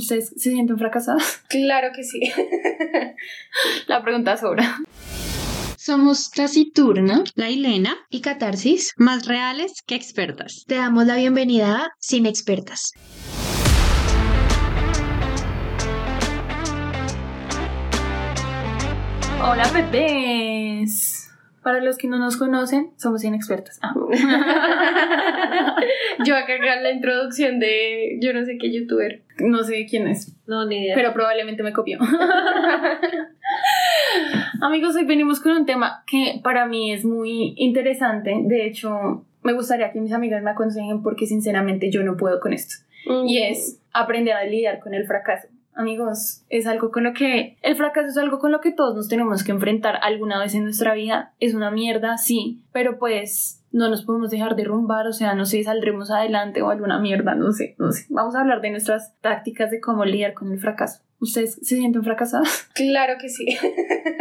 ¿Ustedes se sienten fracasadas? Claro que sí. La pregunta sobra. Somos Taciturna, La Hilena y Catarsis. Más reales que expertas. Te damos la bienvenida a Sin Expertas. Hola bebés. Para los que no nos conocen, somos inexpertas. Ah. yo acá la introducción de yo no sé qué youtuber. No sé quién es. No, ni idea. Pero probablemente me copió. Amigos, hoy venimos con un tema que para mí es muy interesante. De hecho, me gustaría que mis amigas me aconsejen porque sinceramente yo no puedo con esto. Y es aprender a lidiar con el fracaso. Amigos, es algo con lo que el fracaso es algo con lo que todos nos tenemos que enfrentar alguna vez en nuestra vida. Es una mierda, sí, pero pues no nos podemos dejar derrumbar, o sea, no sé, saldremos adelante o alguna mierda, no sé, no sé. Vamos a hablar de nuestras tácticas de cómo lidiar con el fracaso. ¿Ustedes se sienten fracasadas? Claro que sí.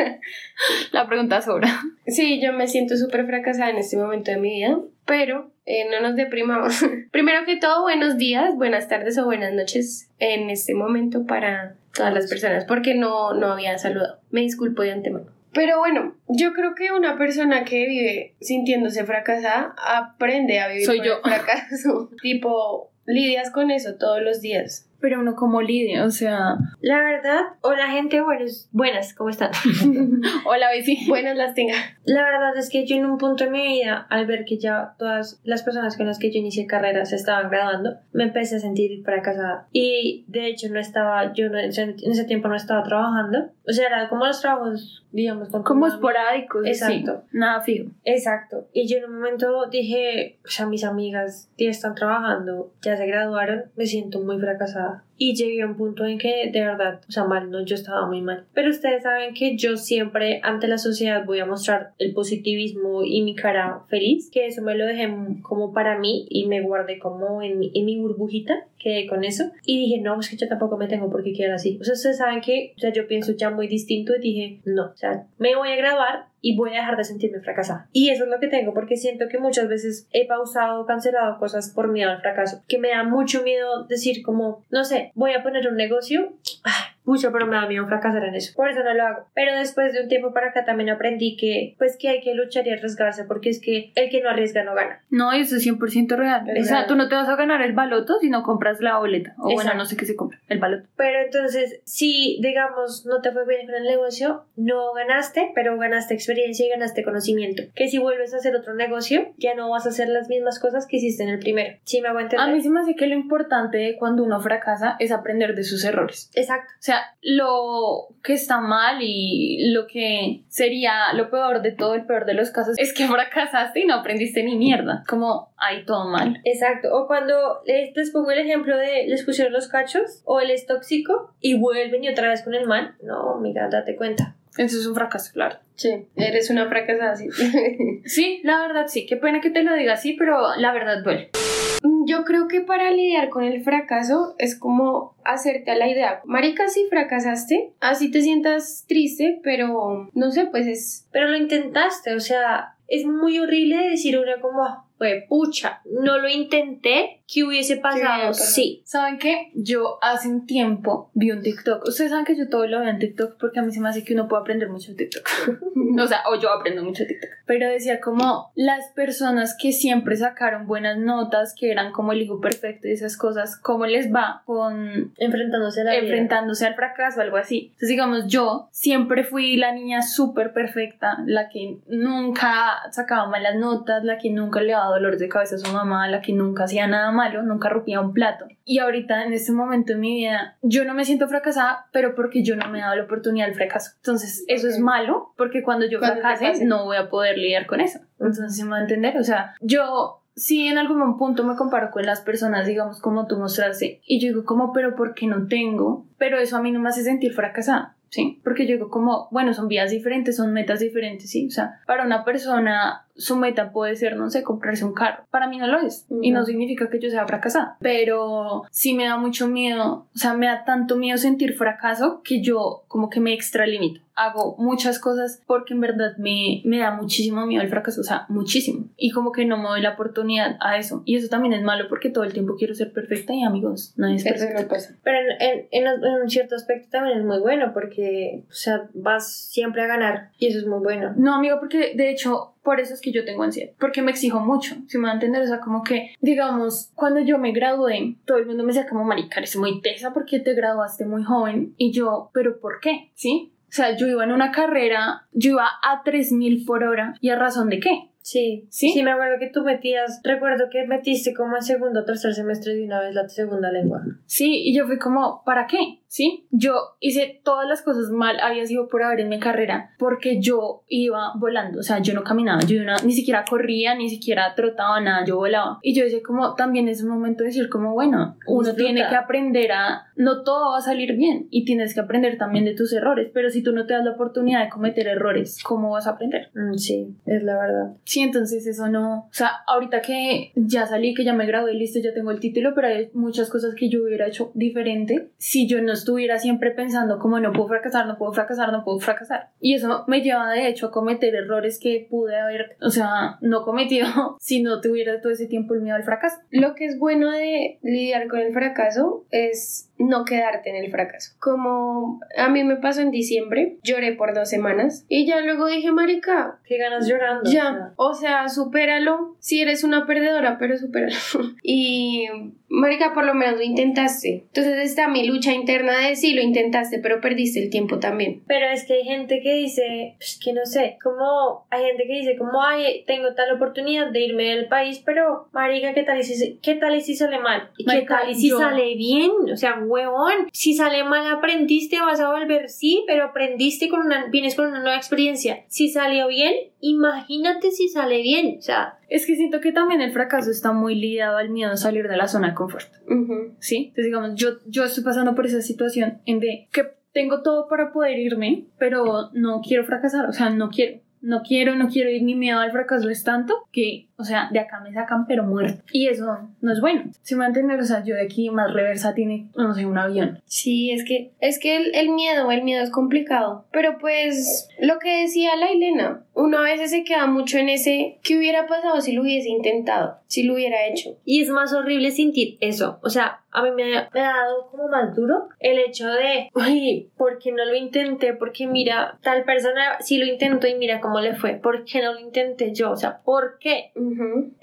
La pregunta sobra. Sí, yo me siento súper fracasada en este momento de mi vida, pero eh, no nos deprimamos. Primero que todo, buenos días, buenas tardes o buenas noches en este momento para todas las personas, porque no, no había saludado. Me disculpo de antemano. Pero bueno, yo creo que una persona que vive sintiéndose fracasada aprende a vivir Soy con yo. el fracaso. tipo, lidias con eso todos los días. Pero uno como lidia, o sea... La verdad, hola gente, buenos, buenas, ¿cómo están? Hola, Bessie. Buenas las tenga. La verdad es que yo en un punto de mi vida, al ver que ya todas las personas con las que yo inicié carrera se estaban graduando, me empecé a sentir fracasada. Y de hecho no estaba, yo no- en ese tiempo no estaba trabajando. O sea, era como los trabajos, digamos, Como esporádicos. sí. Exacto. Nada fijo. Exacto. Y yo en un momento dije, o sea, mis amigas ya están trabajando, ya se graduaron, me siento muy fracasada. Y llegué a un punto en que, de verdad, o sea, mal, no, yo estaba muy mal. Pero ustedes saben que yo siempre ante la sociedad voy a mostrar el positivismo y mi cara feliz, que eso me lo dejé como para mí y me guardé como en en mi burbujita, quedé con eso. Y dije, no, es que yo tampoco me tengo por qué quedar así. O sea, ustedes saben que, o sea, yo pienso ya muy distinto y dije, no, o sea, me voy a graduar y voy a dejar de sentirme fracasada. Y eso es lo que tengo, porque siento que muchas veces he pausado, cancelado cosas por miedo al fracaso, que me da mucho miedo decir como, no sé, voy a poner un negocio, ah, mucho, pero me da miedo fracasar en eso. Por eso no lo hago. Pero después de un tiempo para acá también aprendí que, pues, que hay que luchar y arriesgarse, porque es que el que no arriesga no gana. No, eso es 100% real. Es o sea, real. tú no te vas a ganar el baloto si no compras la boleta. O bueno, Exacto. no sé qué se compra. El baloto. Pero entonces, si digamos no te fue bien con el negocio, no ganaste, pero ganaste experiencia y ganaste conocimiento. Que si vuelves a hacer otro negocio, ya no vas a hacer las mismas cosas que hiciste en el primero. ¿Sí me hago entender? A mí se me hace que lo importante cuando uno fracasa es aprender de sus errores. Exacto. O sea, lo que está mal y lo que sería lo peor de todo, el peor de los casos, es que fracasaste y no aprendiste ni mierda. Como, hay todo mal. Exacto. O cuando les, les pongo el ejemplo de les pusieron los cachos o él es tóxico y vuelven y otra vez con el mal. No, amiga, date cuenta. Eso es un fracaso, claro. Sí, eres una fracasada, sí. Sí, la verdad sí. Qué pena que te lo diga así, pero la verdad duele. Yo creo que para lidiar con el fracaso es como hacerte a la idea. Marica, si fracasaste, así te sientas triste, pero no sé, pues es... Pero lo intentaste, o sea, es muy horrible decir una como, pues pucha, no lo intenté, ¿qué hubiese pasado? pasado? Sí. ¿Saben qué? Yo hace un tiempo vi un TikTok. Ustedes saben que yo todo lo veo en TikTok porque a mí se me hace que uno puede aprender mucho en TikTok. o sea, o yo aprendo mucho en TikTok. Pero decía como las personas que siempre sacaron buenas notas, que eran como el hijo perfecto y esas cosas, ¿cómo les va con Enfrentándose a la vida. enfrentándose al fracaso o algo así? Entonces, digamos, yo siempre fui la niña súper perfecta, la que nunca sacaba malas notas, la que nunca le daba dolores de cabeza a su mamá, la que nunca hacía nada malo, nunca rompía un plato. Y ahorita, en este momento en mi vida, yo no me siento fracasada, pero porque yo no me he dado la oportunidad del fracaso. Entonces, eso es malo, porque cuando yo Cuando fracase, no voy a poder lidiar con eso. Entonces, ¿se me va a entender? O sea, yo sí en algún punto me comparo con las personas, digamos, como tú mostraste, y yo digo como, pero ¿por qué no tengo? Pero eso a mí no me hace sentir fracasada. ¿Sí? Porque yo digo como, bueno, son vías diferentes, son metas diferentes, ¿sí? O sea, para una persona su meta puede ser, no sé, comprarse un carro. Para mí no lo es. Y no significa que yo sea fracasada. Pero sí me da mucho miedo, o sea, me da tanto miedo sentir fracaso que yo como que me extralimito hago muchas cosas porque en verdad me, me da muchísimo miedo el fracaso, o sea, muchísimo. Y como que no me doy la oportunidad a eso. Y eso también es malo porque todo el tiempo quiero ser perfecta y amigos, nadie es perfecto. Pero en, en, en, un cierto aspecto también es muy bueno porque, o sea, vas siempre a ganar y eso es muy bueno. No, amigo, porque de hecho por eso es que yo tengo ansiedad, porque me exijo mucho, si me va a entender, o sea, como que, digamos, cuando yo me gradué, todo el mundo me decía como, marica, eres muy tesa porque te graduaste muy joven, y yo, pero ¿por qué? ¿Sí? O sea, yo iba en una carrera, yo iba a 3000 por hora. ¿Y a razón de qué? Sí, sí, sí, me acuerdo que tú metías, recuerdo que metiste como en segundo o tercer semestre de una vez la segunda lengua. Sí, y yo fui como, ¿para qué? ¿Sí? Yo hice todas las cosas mal, había sido por haber en mi carrera, porque yo iba volando, o sea, yo no caminaba, yo ni siquiera corría, ni siquiera trotaba nada, yo volaba. Y yo decía como, también es un momento de decir como, bueno, uno tiene que aprender a, no todo va a salir bien, y tienes que aprender también de tus errores, pero si tú no te das la oportunidad de cometer errores, ¿cómo vas a aprender? Mm, sí, es la verdad. Sí, entonces eso no, o sea, ahorita que ya salí, que ya me gradué, listo, ya tengo el título, pero hay muchas cosas que yo hubiera hecho diferente si yo no estuviera siempre pensando como no puedo fracasar, no puedo fracasar, no puedo fracasar. Y eso me lleva de hecho a cometer errores que pude haber, o sea, no cometido si no tuviera todo ese tiempo el miedo al fracaso. Lo que es bueno de lidiar con el fracaso es no quedarte en el fracaso. Como a mí me pasó en diciembre, lloré por dos semanas y ya luego dije, marica, qué ganas llorando. Ya, o sea, supéralo. Si eres una perdedora, pero supéralo. y marica, por lo menos lo intentaste. Entonces está mi lucha interna de sí, lo intentaste, pero perdiste el tiempo también. Pero es que hay gente que dice, pues que no sé, como hay gente que dice, como, ay, tengo tal oportunidad de irme del país, pero marica, ¿qué tal y si, qué tal y si sale mal? ¿Y qué tal y si sale bien? O sea, huevón, si sale mal aprendiste, vas a volver, sí, pero aprendiste con una, vienes con una nueva experiencia. Si salió bien, imagínate si sale bien, o sea. Es que siento que también el fracaso está muy ligado al miedo a salir de la zona de confort. ¿Sí? Entonces, digamos, yo, yo estoy pasando por esa situación en de que tengo todo para poder irme, pero no quiero fracasar, o sea, no quiero no quiero, no quiero ir, mi miedo al fracaso es tanto que, o sea, de acá me sacan pero muerto. Y eso no es bueno. Si me entender, o sea, yo de aquí más reversa tiene, no sé, un avión. Sí, es que, es que el, el miedo, el miedo es complicado. Pero pues, lo que decía la Elena, uno a veces se queda mucho en ese, ¿qué hubiera pasado si lo hubiese intentado? Si lo hubiera hecho. Y es más horrible sentir eso. O sea, a mí me ha, dado como más duro el hecho de, uy, ¿por qué no lo intenté? Porque mira, tal persona sí lo intentó y mira cómo le fue. ¿Por qué no lo intenté yo? O sea, ¿por qué?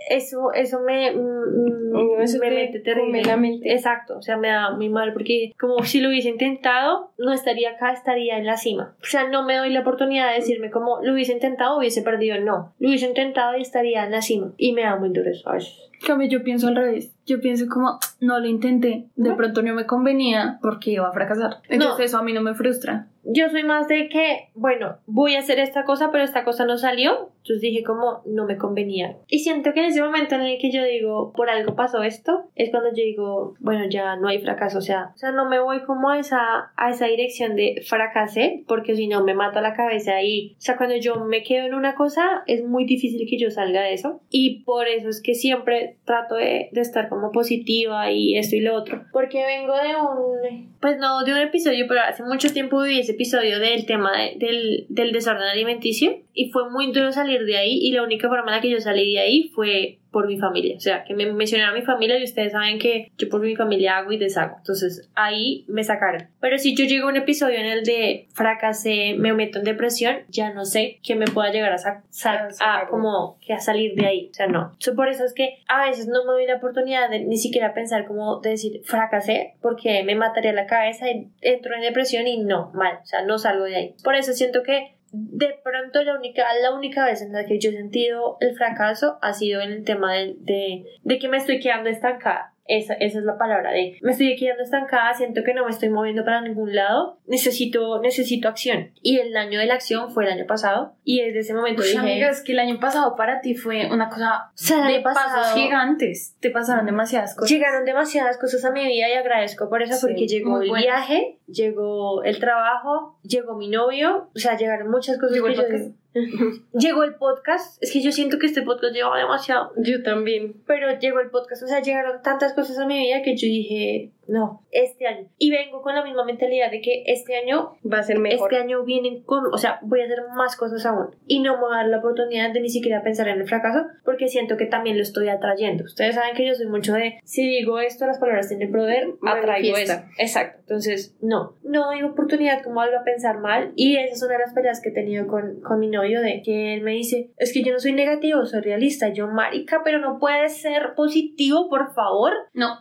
Eso, eso me, mm, me mete terrible. La mente. Exacto, o sea, me da muy mal porque como si lo hubiese intentado, no estaría acá, estaría en la cima. O sea, no me doy la oportunidad de decirme como lo hubiese hubiese perdido. No, lo hubiese intentado y estaría en la cima. Y me da muy duro eso a veces. Cambio, yo pienso al revés. Yo pienso como, no lo intenté, de pronto no me convenía porque iba a fracasar. Entonces eso a mí no me frustra yo soy más de que, bueno, voy a hacer esta cosa, pero esta cosa no salió. Entonces dije como no me convenía. Y siento que en ese momento en el que yo digo, por algo pasó esto, es cuando yo digo, bueno, ya no hay fracaso. O sea, o sea no me voy como a esa, a esa dirección de fracasé, porque si no me mato la cabeza y, o sea, cuando yo me quedo en una cosa, es muy difícil que yo salga de eso. Y por eso es que siempre trato de, de estar como positiva y esto y lo otro. Porque vengo de un, pues no de un episodio, pero hace mucho tiempo viví ese episodio del tema del, del desorden alimenticio y fue muy duro salir de ahí y la única forma en la que yo salí de ahí fue por mi familia. O sea, que me mencionaron mi familia y ustedes saben que yo por mi familia hago y deshago. Entonces ahí me sacaron. Pero si yo llego a un episodio en el de fracasé, me meto en depresión, ya no sé qué me pueda llegar a, a, como que a salir de ahí. O sea, no. por eso es que a veces no me doy la oportunidad de ni siquiera pensar como de decir fracasé porque me mataría la cabeza y entro en depresión y no, mal. O sea, no salgo de ahí. Por eso siento que de pronto la única, la única vez en la que yo he sentido el fracaso ha sido en el tema de, de, de que me estoy quedando estancada. Esa, esa, es la palabra de me estoy quedando estancada, siento que no me estoy moviendo para ningún lado, necesito, necesito acción. Y el año de la acción fue el año pasado y desde ese momento dije... Amiga, es que el año pasado para ti fue una cosa de pasos gigantes, te pasaron demasiadas cosas. Llegaron demasiadas cosas a mi vida y agradezco por eso porque llegó el viaje, llegó el trabajo, llegó mi novio, o sea, llegaron muchas cosas. Llegó que el llegó el podcast. Es que yo siento que este podcast lleva demasiado. Yo también. Pero llegó el podcast. O sea, llegaron tantas cosas a mi vida que yo dije, no, este año. Y vengo con la misma mentalidad de que este año Va a ser mejor. Este año vienen con, o sea, voy a hacer más cosas aún y no me voy a dar la oportunidad de ni siquiera pensar en el fracaso porque siento que también lo estoy atrayendo. Ustedes saben que yo soy mucho de, si digo esto, las palabras tienen poder, atraigo. Manifiesta. Exacto. Entonces, no, no hay oportunidad como algo a pensar mal y esa es una de las peleas que he tenido con, con mi novio de que él me dice, es que yo no soy negativo, soy realista, yo marica, pero no puedes ser positivo, por favor. No,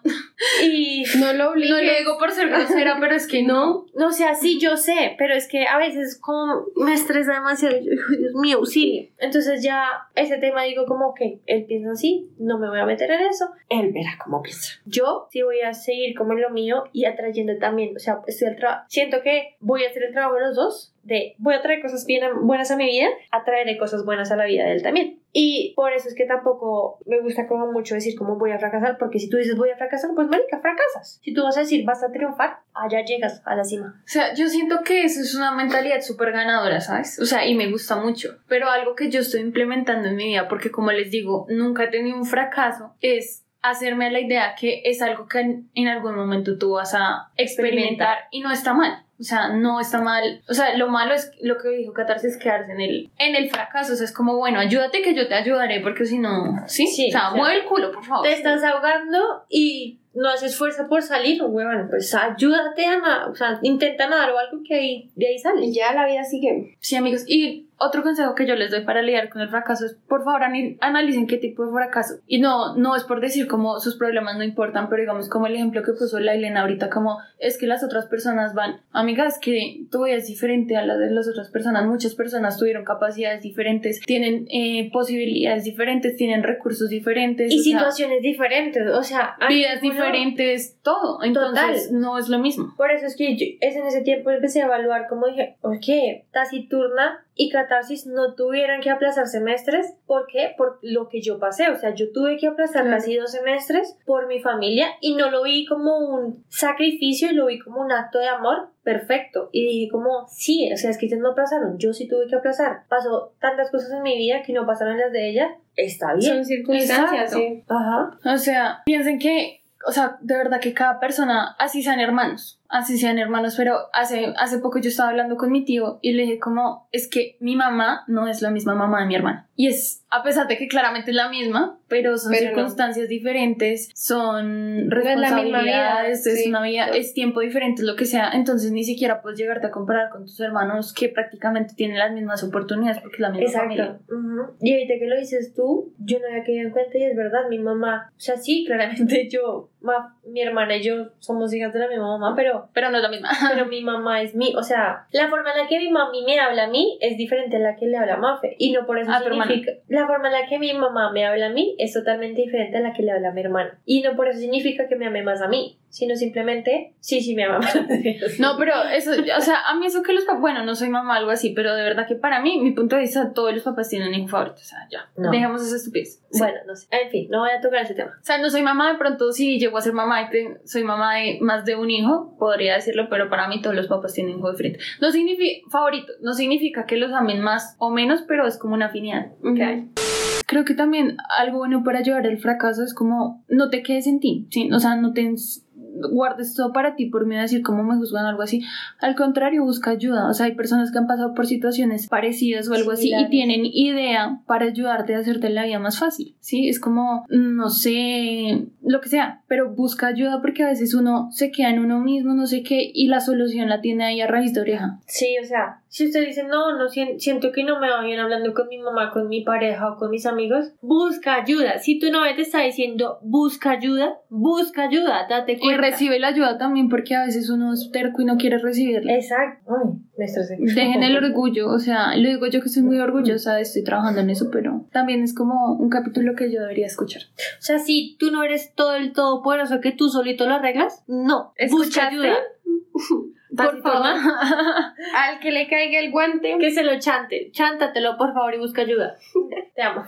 Y No lo obligues. no lo digo por ser grosera, pero es que no. No, o sea, sí, yo sé, pero es que a veces como me estresa demasiado, Dios mío, auxilio. Entonces ya ese tema digo como que él piensa así, no me voy a meter en eso, él verá cómo piensa. Yo sí voy a seguir como en lo mío y atrayendo también, o sea, estoy al siento que voy a hacer el trabajo de los dos, de voy a traer cosas bien buenas a mi vida, atraeré cosas buenas a la vida de él también. Y por eso es que tampoco me gusta como mucho decir cómo voy a fracasar, porque si tú dices voy a fracasar, pues marica, fracasas. Si tú vas a decir vas a triunfar, allá llegas a la cima. O sea, yo siento que eso es una mentalidad súper ganadora, ¿sabes? O sea, y me gusta mucho. Pero algo que yo estoy implementando en mi vida, porque como les digo, nunca he tenido un fracaso, es hacerme la idea que es algo que en, en algún momento tú vas a experimentar y no está mal. O sea, no está mal. O sea, lo malo es lo que dijo Catarsis, quedarse en el, en el fracaso. O sea, es como, bueno, ayúdate que yo te ayudaré, porque si no, ¿sí? Sí, o sea, o sea, mueve el culo, por favor. Te estás ahogando y no haces fuerza por salir, huevón, pues ayúdate a nadar, o sea, intenta nadar o algo que ahí, de ahí sale. Ya la vida sigue. Sí, amigos. Y otro consejo que yo les doy para lidiar con el fracaso es, por favor, analicen qué tipo de fracaso. Y no, no es por decir como sus problemas no importan, pero digamos como el ejemplo que puso la Elena ahorita, como es que las otras personas van, amigas, que tu vida es diferente a la de las otras personas. Muchas personas tuvieron capacidades diferentes, tienen eh, posibilidades diferentes, tienen recursos diferentes. Y o sea, situaciones diferentes, o sea, vidas diferentes, todo. Entonces, no es lo mismo. Por eso es que yo, es en ese tiempo empecé a evaluar como dije, ok, taciturna y catarsis no tuvieron que aplazar semestres, ¿por qué? Por lo que yo pasé, o sea, yo tuve que aplazar Claro. casi dos semestres por mi familia y no lo vi como un sacrificio, lo vi como un acto de amor perfecto y dije como, sí, o sea, es que ellos no aplazaron, yo sí tuve que aplazar, pasó tantas cosas en mi vida que no pasaron las de ella, está bien. Son circunstancias, sí. Ajá. O sea, piensen que, o sea, de verdad que cada persona, así sean hermanos, así sean hermanos, pero hace, hace poco yo estaba hablando con mi tío y le dije como, es que mi mamá no es la misma mamá de mi hermana. Y es, a pesar de que claramente es la misma, pero son Pero no. circunstancias diferentes, son es vida, responsabilidades, es sí. una vida, es tiempo diferente, es lo que sea, entonces ni siquiera puedes llegarte a comparar con tus hermanos que prácticamente tienen las mismas oportunidades porque es la misma familia. Exacto. Ujú. Y ahorita que lo dices tú, yo no había caído en cuenta y es verdad, mi mamá, o sea, sí, claramente yo, ma- mi hermana y yo somos hijas de la misma mamá, pero, Pero no es la misma. pero mi mamá es mi, o sea, la forma en la que mi mami me habla a mí es diferente a la que le habla a Mafe. Y no por eso significa, la forma en la que mi mamá me habla a mí es totalmente diferente a la que le habla a mi hermana. Y no por eso significa que me ame más a mí, sino simplemente, sí, sí, me ama más. No, pero eso, o sea, a mí eso que los papás, bueno, no soy mamá algo así, pero de verdad que para mí, mi punto de vista, todos los papás tienen un hijo favorito, o sea, ya, No. dejemos esa estupidez. Sí. Bueno, no sé. En fin, no voy a tocar ese tema. O sea, no soy mamá, de pronto si llego a ser mamá y te- soy mamá de más de un hijo, podría decirlo, pero para mí todos los papás tienen un hijo diferente. No significa, favorito, no significa que los amen más o menos, pero es como una afinidad que hay. Creo que también algo bueno para ayudar al fracaso es como no te quedes en ti, ¿sí? o sea, no te guardes todo para ti por miedo a decir cómo me juzgan o algo así. Al contrario, busca ayuda. O sea, hay personas que han pasado por situaciones parecidas o algo así y tienen idea para ayudarte a hacerte la vida más fácil, ¿sí? Es como, no sé, lo que sea, pero busca ayuda porque a veces uno se queda en uno mismo, no sé qué, y la solución la tiene ahí a raíz de oreja. Sí, o sea, si usted dice, no, no sien- siento que no me va bien hablando con mi mamá, con mi pareja o con mis amigos, busca ayuda. Si tu novia te está diciendo, busca ayuda, busca ayuda, date cuenta. Recibe la ayuda también porque a veces uno es terco y no quiere recibirla. Exacto. Ay. Dejen el orgullo, o sea, lo digo yo que soy muy orgullosa, estoy trabajando en eso, pero también es como un capítulo que yo debería escuchar. O sea, si tú no eres todo el todopoderoso que tú solito lo arreglas, no. Busca ¿Escuchaste? ayuda. Por favor, Al que le caiga el guante. que se lo chante. Chántatelo, por favor, y busca ayuda. Te amo.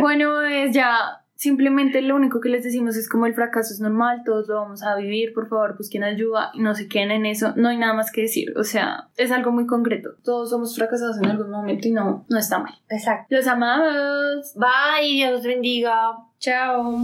Bueno, es ya simplemente lo único que les decimos es como el fracaso es normal, todos lo vamos a vivir, por favor, busquen ayuda y no se queden en eso, no hay nada más que decir, o sea, es algo muy concreto. Todos somos fracasados en algún momento y no, no está mal. Exacto. Los amamos. Bye, Dios bendiga. Chao.